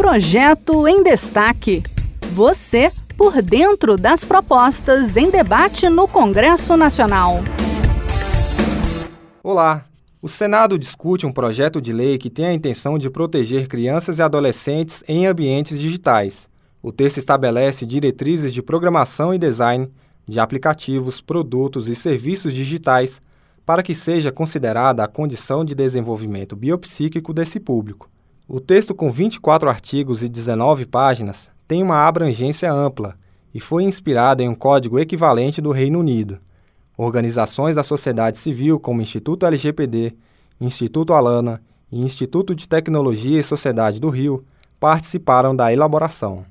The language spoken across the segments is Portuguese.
Projeto em Destaque. Você por dentro das propostas em debate no Congresso Nacional. Olá! O Senado discute um projeto de lei que tem a intenção de proteger crianças e adolescentes em ambientes digitais. O texto estabelece diretrizes de programação e design de aplicativos, produtos e serviços digitais para que seja considerada a condição de desenvolvimento biopsíquico desse público. O texto, com 24 artigos e 19 páginas, tem uma abrangência ampla e foi inspirado em um código equivalente do Reino Unido. Organizações da sociedade civil, como Instituto LGPD, Instituto Alana e Instituto de Tecnologia e Sociedade do Rio, participaram da elaboração.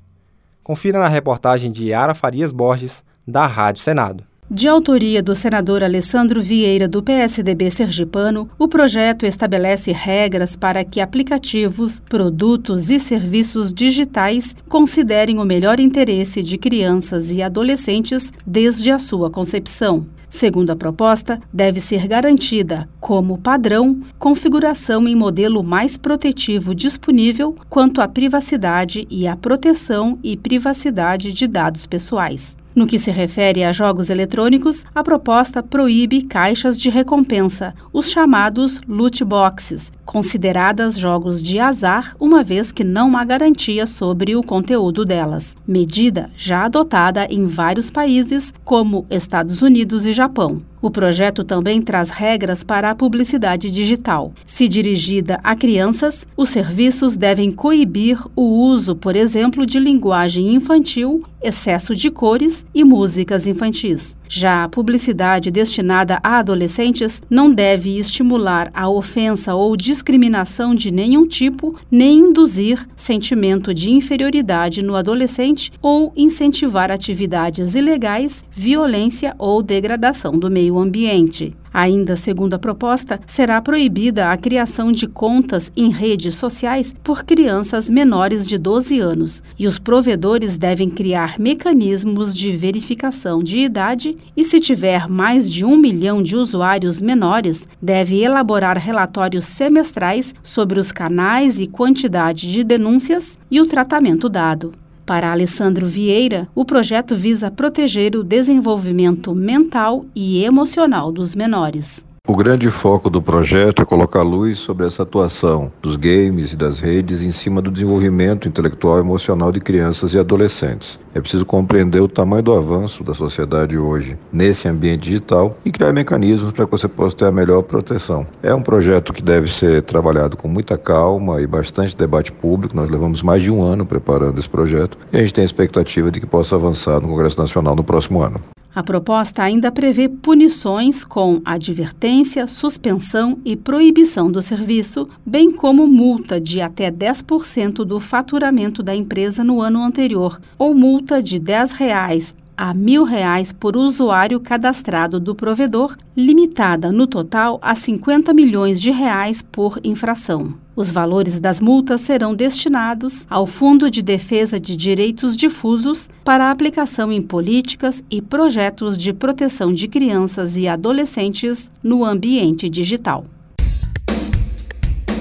Confira na reportagem de Yara Farias Borges, da Rádio Senado. De autoria do senador Alessandro Vieira, do PSDB sergipano, o projeto estabelece regras para que aplicativos, produtos e serviços digitais considerem o melhor interesse de crianças e adolescentes desde a sua concepção. Segundo a proposta, deve ser garantida, como padrão, configuração em modelo mais protetivo disponível quanto à privacidade e à proteção e privacidade de dados pessoais. No que se refere a jogos eletrônicos, a proposta proíbe caixas de recompensa, os chamados loot boxes, consideradas jogos de azar, uma vez que não há garantia sobre o conteúdo delas. Medida já adotada em vários países, como Estados Unidos e Japão. O projeto também traz regras para a publicidade digital. Se dirigida a crianças, os serviços devem coibir o uso, por exemplo, de linguagem infantil, excesso de cores e músicas infantis. Já a publicidade destinada a adolescentes não deve estimular a ofensa ou discriminação de nenhum tipo, nem induzir sentimento de inferioridade no adolescente ou incentivar atividades ilegais, violência ou degradação do meio ambiente. Ainda segundo a proposta, será proibida a criação de contas em redes sociais por crianças menores de 12 anos, e os provedores devem criar mecanismos de verificação de idade e, se tiver mais de um milhão de usuários menores, deve elaborar relatórios semestrais sobre os canais e quantidade de denúncias e o tratamento dado. Para Alessandro Vieira, o projeto visa proteger o desenvolvimento mental e emocional dos menores. O grande foco do projeto é colocar luz sobre essa atuação dos games e das redes em cima do desenvolvimento intelectual e emocional de crianças e adolescentes. É preciso compreender o tamanho do avanço da sociedade hoje nesse ambiente digital e criar mecanismos para que você possa ter a melhor proteção. É um projeto que deve ser trabalhado com muita calma e bastante debate público. Nós levamos mais de um ano preparando esse projeto e a gente tem a expectativa de que possa avançar no Congresso Nacional no próximo ano. A proposta ainda prevê punições com advertência, suspensão e proibição do serviço, bem como multa de até 10% do faturamento da empresa no ano anterior, ou multa de 10 reais a R$ 1.000 por usuário cadastrado do provedor, limitada no total a 50 milhões de reais por infração. Os valores das multas serão destinados ao Fundo de Defesa de Direitos Difusos para aplicação em políticas e projetos de proteção de crianças e adolescentes no ambiente digital.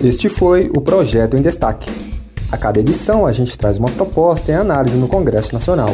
Este foi o projeto em destaque. A cada edição a gente traz uma proposta em análise no Congresso Nacional.